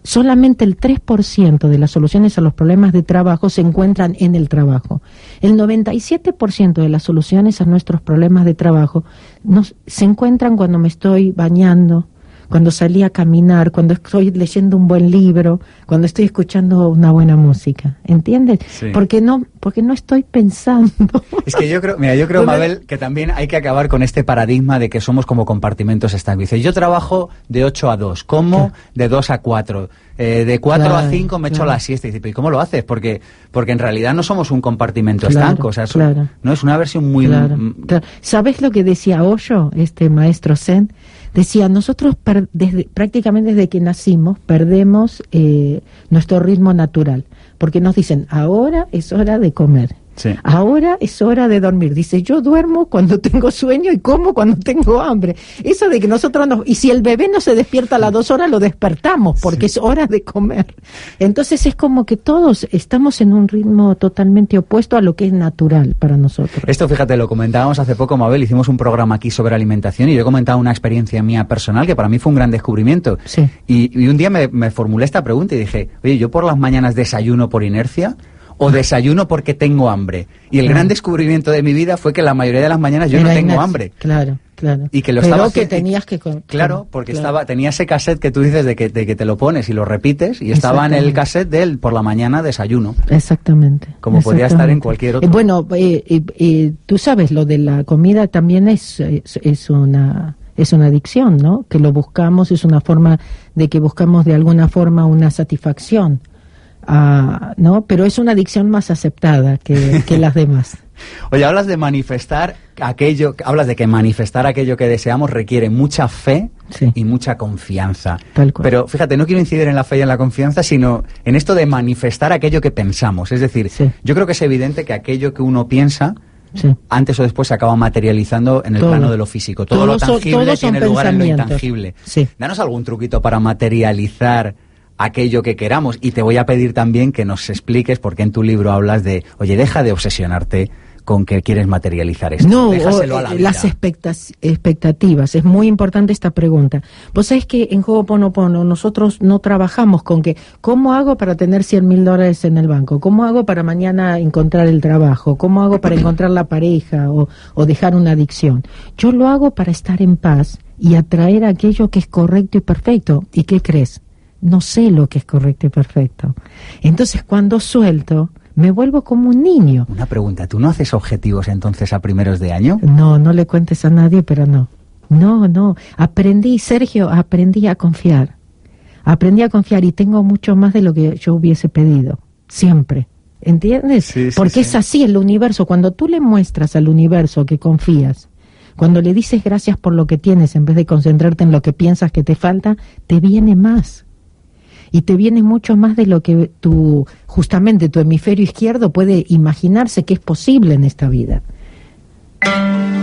solamente el 3% de las soluciones a los problemas de trabajo se encuentran en el trabajo? El 97% de las soluciones a nuestros problemas de trabajo nos, se encuentran cuando me estoy bañando, cuando salí a caminar, cuando estoy leyendo un buen libro, cuando estoy escuchando una buena música, ¿entiendes? Sí. Porque no, porque no estoy pensando. Es que yo creo, mira, yo creo, [laughs] Mabel, que también hay que acabar con este paradigma de que somos como compartimentos estancos. Dice, yo trabajo de 8 a 2, como de 2 a 4, eh, de 4 a Claro, 5 me echo la siesta. Y dice, ¿y cómo lo haces? Porque, porque en realidad no somos un compartimento Claro, estanco, o sea, es, no es una versión muy... ¿Sabes lo que decía Osho, este maestro Zen? Decía, nosotros desde, prácticamente desde que nacimos perdemos eh, nuestro ritmo natural, porque nos dicen, ahora es hora de comer. Ahora es hora de dormir. Dice, yo duermo cuando tengo sueño y como cuando tengo hambre. Eso de que nosotros nos... Y si el bebé no se despierta a las dos horas, lo despertamos porque es hora de comer. Entonces es como que todos estamos en un ritmo totalmente opuesto a lo que es natural para nosotros. Esto, fíjate, lo comentábamos hace poco, Mabel, hicimos un programa aquí sobre alimentación y yo he comentado una experiencia mía personal que para mí fue un gran descubrimiento. Y, y, un día me, me formulé esta pregunta y dije, oye, yo por las mañanas desayuno por inercia o desayuno porque tengo hambre. Y el gran descubrimiento de mi vida fue que la mayoría de las mañanas yo no tengo hambre. Claro, claro. Y que lo Pero que tenías que... Claro, porque estaba tenía ese cassette que tú dices de que, de que te lo pones y lo repites y estaba en el cassette del por la mañana desayuno. Exactamente. Como podría estar en cualquier otro. Eh, bueno, eh, eh, tú sabes, lo de la comida también es, es, una es una adicción, ¿no? Que lo buscamos, es una forma de que buscamos de alguna forma una satisfacción. ¿No? Pero es una adicción más aceptada que, las demás. [laughs] Oye, hablas de manifestar aquello, hablas de que manifestar aquello que deseamos requiere mucha fe y mucha confianza. Pero fíjate, no quiero incidir en la fe y en la confianza, sino en esto de manifestar aquello que pensamos. Es decir, yo creo que es evidente que aquello que uno piensa, antes o después se acaba materializando en el plano de lo físico. Todo lo tangible tiene lugar en lo intangible. Danos algún truquito para materializar aquello que queramos. Y te voy a pedir también que nos expliques, porque en tu libro hablas de, oye, deja de obsesionarte con que quieres materializar esto. No, las expectativas. Es muy importante esta pregunta. Vos sabés que en Ho'oponopono nosotros no trabajamos con que, ¿cómo hago para tener 100 mil dólares en el banco? ¿Cómo hago para mañana encontrar el trabajo? ¿Cómo hago para encontrar la pareja o, o dejar una adicción? Yo lo hago para estar en paz y atraer aquello que es correcto y perfecto. ¿Y qué crees? No sé lo que es correcto y perfecto. Entonces cuando suelto, me vuelvo como un niño. Una pregunta, ¿tú no haces objetivos entonces a primeros de año? No, no le cuentes a nadie, pero no. No, no. Aprendí, Sergio, aprendí a confiar. Aprendí a confiar y tengo mucho más de lo que yo hubiese pedido. Siempre. ¿Entiendes? Porque es así el universo. Cuando tú le muestras al universo que confías, cuando le dices gracias por lo que tienes en vez de concentrarte en lo que piensas que te falta, te viene más y te viene mucho más de lo que tu, justamente tu hemisferio izquierdo puede imaginarse que es posible en esta vida.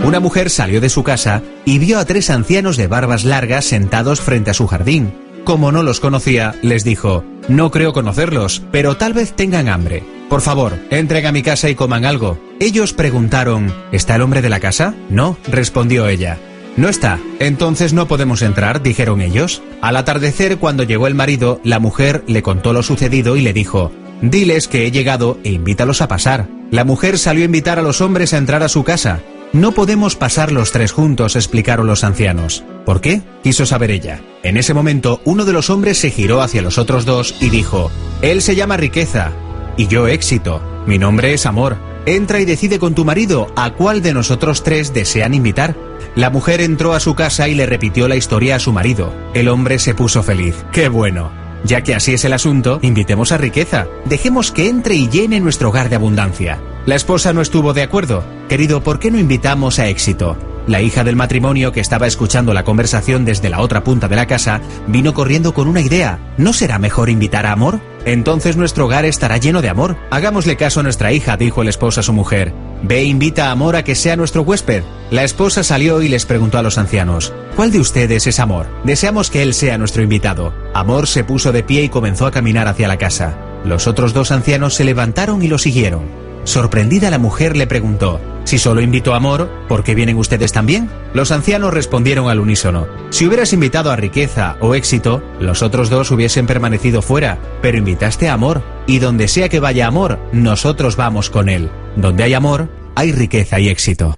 Una mujer salió de su casa y vio a tres ancianos de barbas largas sentados frente a su jardín. Como no los conocía, les dijo, no creo conocerlos, pero tal vez tengan hambre. Por favor, entren a mi casa y coman algo. Ellos preguntaron, ¿está el hombre de la casa? No, respondió ella. No está. Entonces no podemos entrar, dijeron ellos. Al atardecer, cuando llegó el marido, la mujer le contó lo sucedido y le dijo, Diles que he llegado e invítalos a pasar. La mujer salió a invitar a los hombres a entrar a su casa. No podemos pasar los tres juntos, explicaron los ancianos. ¿Por qué? quiso saber ella. En ese momento, uno de los hombres se giró hacia los otros dos y dijo, Él se llama riqueza y yo éxito. Mi nombre es amor. Entra y decide con tu marido a cuál de nosotros tres desean invitar. La mujer entró a su casa y le repitió la historia a su marido. El hombre se puso feliz. ¡Qué bueno! Ya que así es el asunto, invitemos a riqueza. Dejemos que entre y llene nuestro hogar de abundancia. La esposa no estuvo de acuerdo. Querido, ¿por qué no invitamos a éxito? La hija del matrimonio, que estaba escuchando la conversación desde la otra punta de la casa, vino corriendo con una idea. ¿No será mejor invitar a amor? Entonces nuestro hogar estará lleno de amor. Hagámosle caso a nuestra hija, dijo el esposo a su mujer. Ve e invita a Amor a que sea nuestro huésped. La esposa salió y les preguntó a los ancianos, ¿cuál de ustedes es Amor? Deseamos que él sea nuestro invitado. Amor se puso de pie y comenzó a caminar hacia la casa. Los otros dos ancianos se levantaron y lo siguieron. Sorprendida la mujer le preguntó, si solo invito a Amor, ¿por qué vienen ustedes también? Los ancianos respondieron al unísono, si hubieras invitado a riqueza o éxito, los otros dos hubiesen permanecido fuera, pero invitaste a Amor, y donde sea que vaya Amor, nosotros vamos con él. Donde hay amor, hay riqueza y éxito.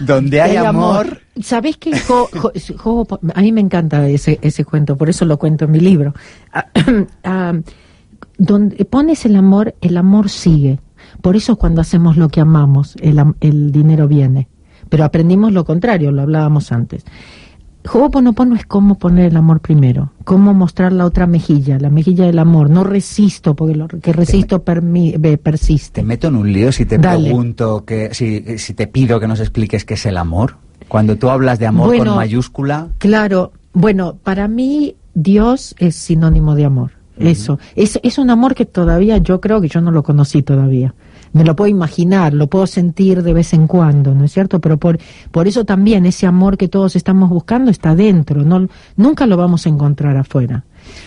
Donde hay amor... ¿Sabés que a mí me encanta ese, ese cuento, por eso lo cuento en mi libro. Ah, [clears throat] donde pones el amor, el amor sigue por eso cuando hacemos lo que amamos, el, dinero viene. Pero aprendimos lo contrario, lo hablábamos antes. Ho'oponopono es cómo poner el amor primero, cómo mostrar la otra mejilla, la mejilla del amor. No resisto, porque lo que resisto persiste. Te meto en un lío si te pregunto, que, si, si te pido que nos expliques qué es el amor. Cuando tú hablas de amor con mayúscula. Claro, bueno, para mí Dios es sinónimo de amor. Eso. Es, es un amor que todavía yo creo que yo no lo conocí todavía me lo puedo imaginar, lo puedo sentir de vez en cuando, ¿no es cierto? Pero por, por eso también ese amor que todos estamos buscando está dentro, no, nunca lo vamos a encontrar afuera.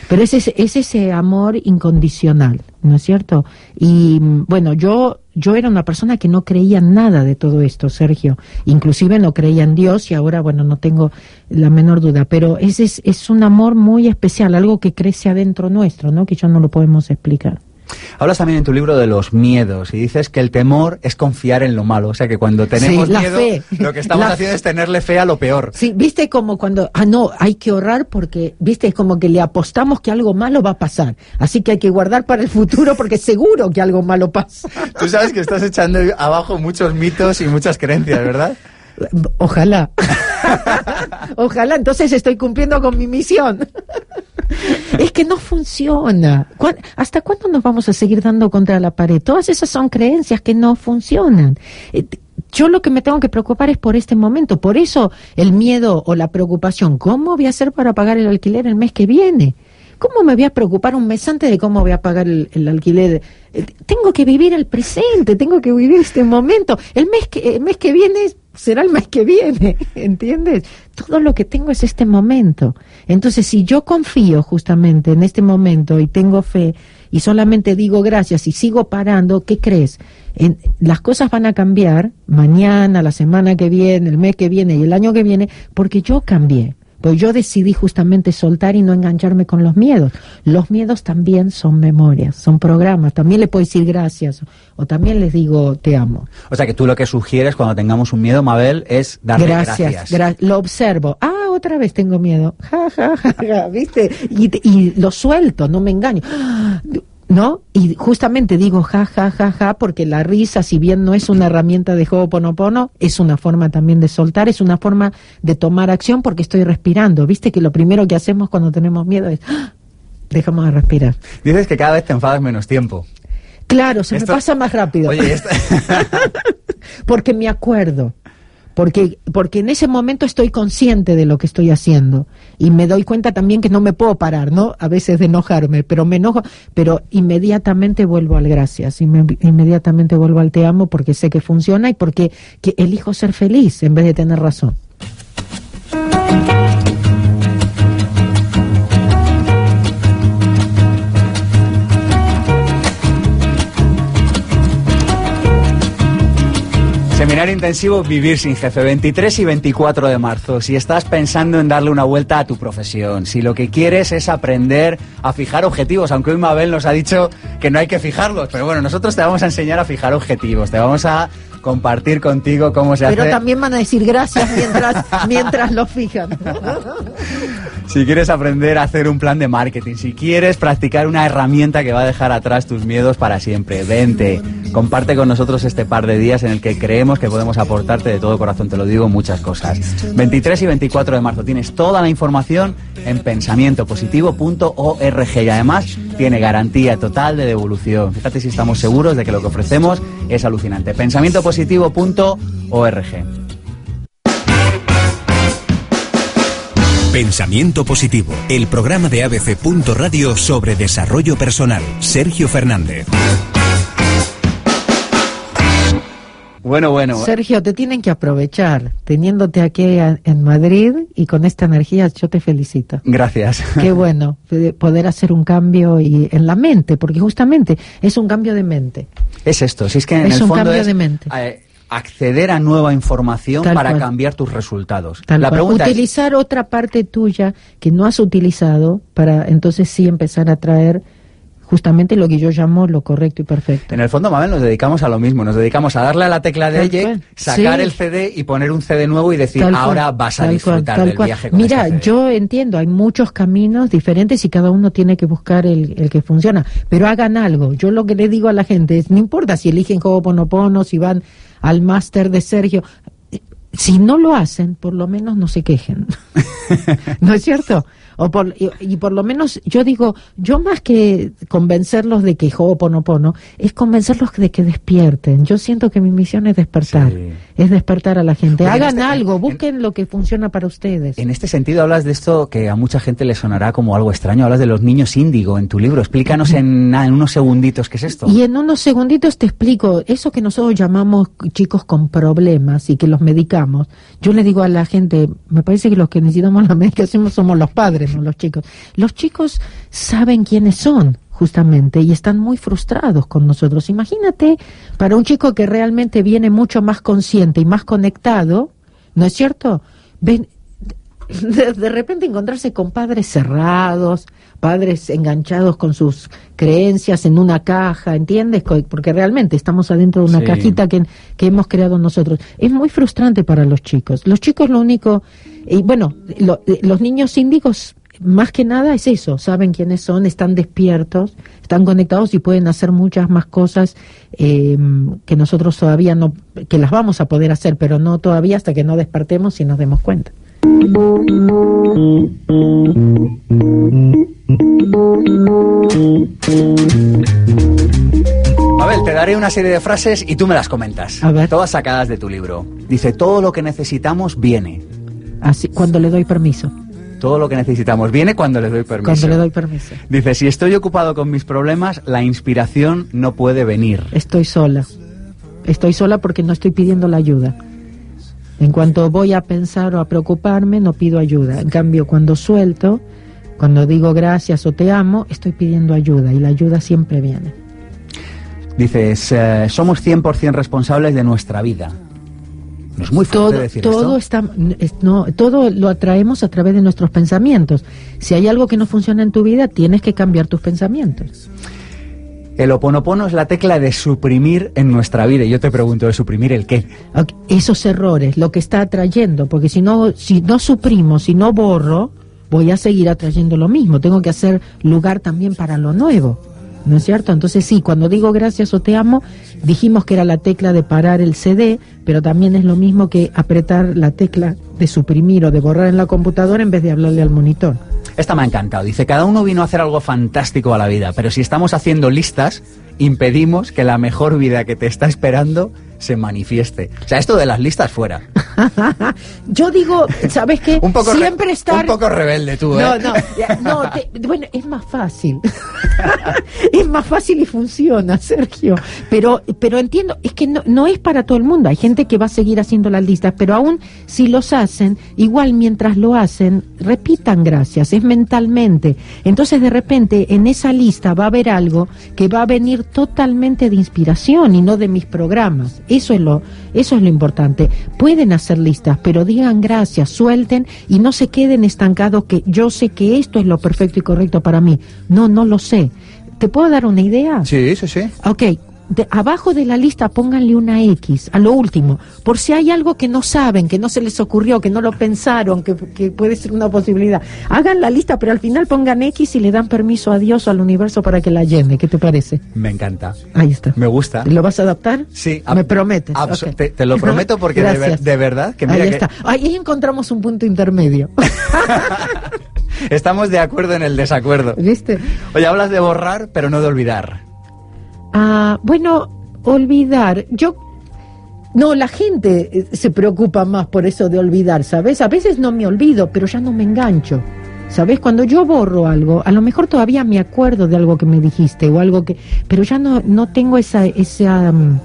Pero es ese, es ese amor incondicional, ¿no es cierto? Y bueno, yo, yo era una persona que no creía nada de todo esto, Sergio. Inclusive no creía en Dios y ahora, bueno, no tengo la menor duda. Pero ese es, es un amor muy especial, algo que crece adentro nuestro, ¿no? Que ya no lo podemos explicar. Hablas también en tu libro de los miedos y dices que el temor es confiar en lo malo. O sea que cuando tenemos miedo, lo que estamos haciendo es tenerle fe a lo peor. Sí, viste como cuando, ah, no, hay que ahorrar porque, viste, es como que le apostamos que algo malo va a pasar. Así que hay que guardar para el futuro porque seguro que algo malo pasa. [laughs] Tú sabes que estás echando abajo muchos mitos y muchas creencias, ¿verdad? Ojalá. [laughs] Ojalá, entonces estoy cumpliendo con mi misión. [laughs] es que no funciona. ¿Hasta cuándo nos vamos a seguir dando contra la pared? Todas esas son creencias que no funcionan. Eh, yo lo que me tengo que preocupar es por este momento. Por eso el miedo o la preocupación. ¿Cómo voy a hacer para pagar el alquiler el mes que viene? ¿Cómo me voy a preocupar un mes antes de cómo voy a pagar el, alquiler? Eh, tengo que vivir el presente, tengo que vivir este momento. El mes que, el mes que viene será el mes que viene, [laughs] ¿entiendes? Todo lo que tengo es este momento. Entonces, si yo confío justamente en este momento y tengo fe y solamente digo gracias y sigo parando, ¿qué crees? En, las cosas van a cambiar mañana, la semana que viene, el mes que viene y el año que viene, porque yo cambié. Pues yo decidí justamente soltar y no engancharme con los miedos. Los miedos también son memorias, son programas. También le puedo decir gracias o también les digo te amo. O sea que tú lo que sugieres cuando tengamos un miedo, Mabel, es darle gracias. gracias. lo observo. Ah, otra vez tengo miedo. [laughs] Ja, ja, ja, ¿viste? Y, y lo suelto, no me engaño. ¿No? Y justamente digo ja, ja, ja, ja, porque la risa, si bien no es una herramienta de juego ponopono, es una forma también de soltar, es una forma de tomar acción porque estoy respirando. Viste que lo primero que hacemos cuando tenemos miedo es ¡Ah! dejamos de respirar. Dices que cada vez te enfadas menos tiempo. Claro, se me pasa más rápido. Oye, [laughs] porque me acuerdo porque, porque en ese momento estoy consciente de lo que estoy haciendo y me doy cuenta también que no me puedo parar, ¿no? A veces de enojarme, pero me enojo, pero inmediatamente vuelvo al gracias, inmediatamente vuelvo al te amo porque sé que funciona y porque que elijo ser feliz en vez de tener razón. Intensivo Vivir sin jefe, 23 y 24 de marzo. Si estás pensando en darle una vuelta a tu profesión, si lo que quieres es aprender a fijar objetivos, aunque hoy Mabel nos ha dicho que no hay que fijarlos, pero bueno, nosotros te vamos a enseñar a fijar objetivos, te vamos a compartir contigo cómo se hace. Pero también van a decir gracias mientras, [laughs] mientras lo fijan. si quieres aprender a hacer un plan de marketing, si quieres practicar una herramienta que va a dejar atrás tus miedos para siempre, vente, comparte con nosotros este par de días en el que creemos que podemos aportarte de todo corazón, te lo digo, muchas cosas. 23 y 24 de marzo tienes toda la información en pensamientopositivo.org y además tiene garantía total de devolución. Fíjate si estamos seguros de que lo que ofrecemos es alucinante. Pensamientopositivo.org. Pensamiento Positivo, el programa de ABC. Radio sobre desarrollo personal. Sergio Fernández. Bueno, bueno. Sergio, te tienen que aprovechar. Teniéndote aquí en Madrid y con esta energía, yo te felicito. Gracias. Qué [laughs] bueno poder hacer un cambio y en la mente, porque justamente es un cambio de mente. Es esto, si es que en es el un cambio de mente. Eh, acceder a nueva información para cambiar tus resultados. la pregunta Utilizar otra parte tuya que no has utilizado para entonces sí empezar a traer justamente lo que yo llamo lo correcto y perfecto. En el fondo, Mabel, nos dedicamos a lo mismo, nos dedicamos a darle a la tecla de eject, sacar el CD y poner un CD nuevo y decir, ahora vas a disfrutar del viaje con Mira, yo entiendo, hay muchos caminos diferentes y cada uno tiene que buscar el, el, que funciona, pero hagan algo. Yo lo que le digo a la gente es, no importa si eligen Ho'oponopono, si van al máster de Sergio, si no lo hacen, por lo menos no se quejen. [laughs] ¿No es cierto? O por, y, y por lo menos yo digo, yo más que convencerlos de que Ho'oponopono, es convencerlos de que despierten. Yo siento que mi misión es despertar, Sí. es despertar a la gente. Hagan este- algo, en- busquen lo que funciona para ustedes. En este sentido hablas de esto que a mucha gente le sonará como algo extraño. Hablas de los niños índigo en tu libro. Explícanos en, nada, en unos segunditos qué es esto. Y en unos segunditos te explico, eso que nosotros llamamos chicos con problemas y que los medicamos, yo le digo a la gente, me parece que los que necesitamos la medicación somos los padres, los chicos. Los chicos saben quiénes son, justamente, y están muy frustrados con nosotros. Imagínate, para un chico que realmente viene mucho más consciente y más conectado, ¿no es cierto? Ven, [laughs] de, de repente encontrarse con padres cerrados, padres enganchados con sus creencias en una caja, ¿entiendes? Porque realmente estamos adentro de una Sí. cajita que, que hemos creado nosotros. Es muy frustrante para los chicos. Los chicos lo único, y bueno, lo- eh, los niños índicos más que nada es eso, saben quiénes son, están despiertos, están conectados y pueden hacer muchas más cosas eh, que nosotros todavía no, que las vamos a poder hacer, pero no todavía hasta que no despertemos y nos demos cuenta. Abel, te daré una serie de frases y tú me las comentas. A ver. Todas sacadas de tu libro. Dice, todo lo que necesitamos viene. Así, cuando le doy permiso. Todo lo que necesitamos viene cuando le doy permiso. Cuando le doy permiso. Dice, si estoy ocupado con mis problemas, la inspiración no puede venir. Estoy sola. Estoy sola porque no estoy pidiendo la ayuda. En cuanto voy a pensar o a preocuparme, no pido ayuda. En cambio, cuando suelto, cuando digo gracias o te amo, estoy pidiendo ayuda y la ayuda siempre viene. Dices, eh, somos 100% responsables de nuestra vida. No es muy fuerte Todo, decir todo esto. está, es- no, todo lo atraemos a través de nuestros pensamientos. Si hay algo que no funciona en tu vida, tienes que cambiar tus pensamientos. El oponopono es la tecla de suprimir en nuestra vida. Y yo te pregunto, ¿de suprimir el qué? Esos errores, lo que está atrayendo, porque si no, si no suprimo, si no borro, voy a seguir atrayendo lo mismo. Tengo que hacer lugar también para lo nuevo. ¿No es cierto? Entonces sí, cuando digo gracias o te amo, dijimos que era la tecla de parar el CD, pero también es lo mismo que apretar la tecla de suprimir o de borrar en la computadora en vez de hablarle al monitor. Esta me ha encantado. Dice, cada uno vino a hacer algo fantástico a la vida, pero si estamos haciendo listas, impedimos que la mejor vida que te está esperando se manifieste. O sea, esto de las listas fuera. [laughs] Yo digo, ¿sabes qué? Un poco, re- Siempre estar... un poco rebelde tú, ¿eh? No, no, no, te- bueno, es más fácil. [laughs] es más fácil y funciona, Sergio. Pero, pero entiendo, es que no, no es para todo el mundo. Hay gente que va a seguir haciendo las listas, pero aún si los hacen, igual mientras lo hacen, repitan gracias, es mentalmente. Entonces, de repente, en esa lista va a haber algo que va a venir totalmente de inspiración y no de mis programas. Eso es lo, eso es lo importante. Pueden hacer listas, pero digan gracias, suelten y no se queden estancados que yo sé que esto es lo perfecto y correcto para mí. No, no lo sé. ¿Te puedo dar una idea? Sí, sí, sí. Ok, de- abajo de la lista pónganle una X, a lo último, por si hay algo que no saben, que no se les ocurrió, que no lo pensaron, que, que puede ser una posibilidad. Hagan la lista, pero al final pongan X y le dan permiso a Dios o al universo para que la llene. ¿Qué te parece? Me encanta. Ahí está. Me gusta. ¿Lo vas a adaptar? Sí. Me prometes. te, te lo prometo porque de, ver- de verdad que mira Ahí que está. Ahí encontramos un punto intermedio. [laughs] estamos de acuerdo en el desacuerdo. ¿Viste? Oye, hablas de borrar, pero no de olvidar. Ah, bueno, olvidar. Yo. No, la gente eh, se preocupa más por eso de olvidar, ¿sabes? A veces no me olvido, pero ya no me engancho. ¿Sabes? Cuando yo borro algo, a lo mejor todavía me acuerdo de algo que me dijiste o algo que. Pero ya no, no tengo esa. esa mm,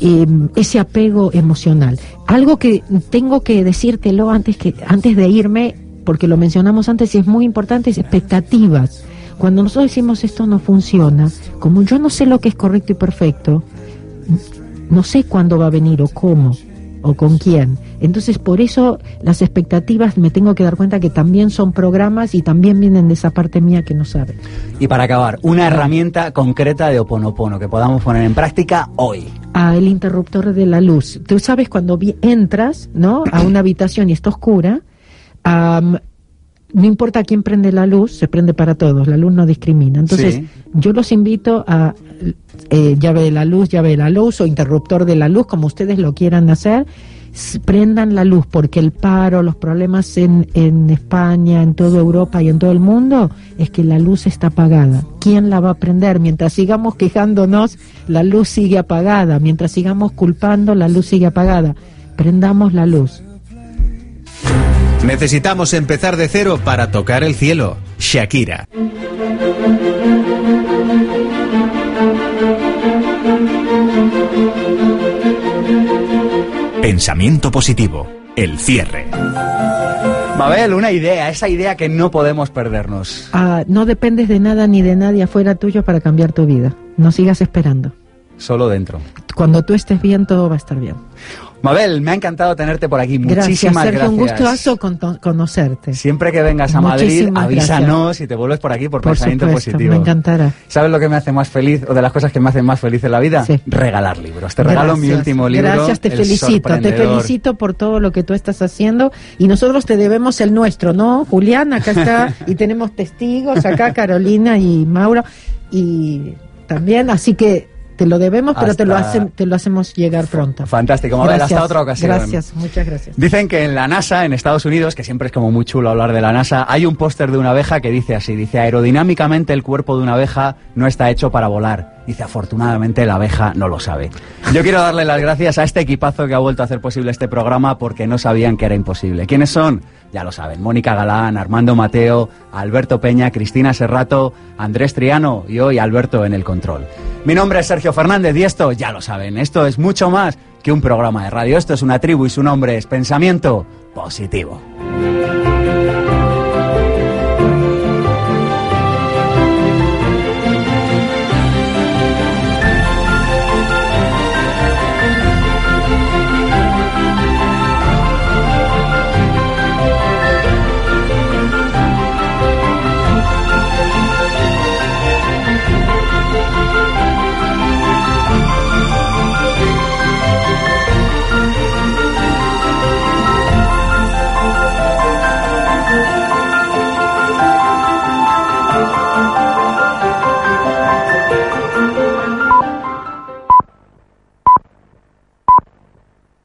em, ese apego emocional. Algo que tengo que decírtelo antes que antes de irme, porque lo mencionamos antes y es muy importante, es expectativas. Cuando nosotros decimos esto no funciona, como yo no sé lo que es correcto y perfecto, no sé cuándo va a venir o cómo o con quién. Entonces, por eso las expectativas me tengo que dar cuenta que también son programas y también vienen de esa parte mía que no sabe. Y para acabar, una herramienta concreta de Oponopono que podamos poner en práctica hoy. a el interruptor de la luz. Tú sabes cuando vi- entras, ¿no? A una habitación y está oscura, am, no importa quién prende la luz, se prende para todos, la luz no discrimina. Entonces, Sí. yo los invito a eh, llave de la luz, llave de la luz o interruptor de la luz, como ustedes lo quieran hacer. prendan la luz, porque el paro, los problemas en, en España, en toda Europa y en todo el mundo, es que la luz está apagada. ¿Quién la va a prender? Mientras sigamos quejándonos, la luz sigue apagada. Mientras sigamos culpando, la luz sigue apagada. Prendamos la luz. Necesitamos empezar de cero para tocar el cielo. Shakira. Pensamiento positivo. El cierre. Mabel, una idea, esa idea que no podemos perdernos. Ah, no dependes de nada ni de nadie afuera tuyo para cambiar tu vida. No sigas esperando. Solo dentro. Cuando tú estés bien, todo va a estar bien. Mabel, me ha encantado tenerte por aquí. Gracias, Muchísimas Sergio. Un gracias. gustazo con- conocerte. Siempre que vengas a Madrid, avísanos y te vuelves por aquí por, Por pensamiento supuesto, positivo. me encantará. ¿Sabes lo que me hace más feliz o de las cosas que me hacen más feliz en la vida? Sí. Regalar libros. Te regalo mi Gracias, último libro. Gracias, te El felicito, te felicito por todo lo que tú estás haciendo y nosotros te debemos el nuestro, ¿no? Julián, acá está [laughs] y tenemos testigos, acá Carolina y Mauro y también, así que te lo debemos, pero te lo, hacen, te lo hacemos llegar pronto. Fantástico, Mabel, Gracias, hasta otra ocasión. Gracias, muchas gracias. Dicen que en la NASA, en Estados Unidos, que siempre es como muy chulo hablar de la NASA, hay un póster de una abeja que dice así, dice, aerodinámicamente el cuerpo de una abeja no está hecho para volar. Dice, afortunadamente la abeja no lo sabe. Yo quiero darle las gracias a este equipazo que ha vuelto a hacer posible este programa porque no sabían que era imposible. ¿Quiénes son? Ya lo saben, Mónica Galán, Armando Mateo, Alberto Peña, Cristina Serrato, Andrés Triano y hoy Alberto en el control. Mi nombre es Sergio Fernández y esto, ya lo saben, esto es mucho más que un programa de radio. Esto es una tribu y su nombre es Pensamiento Positivo.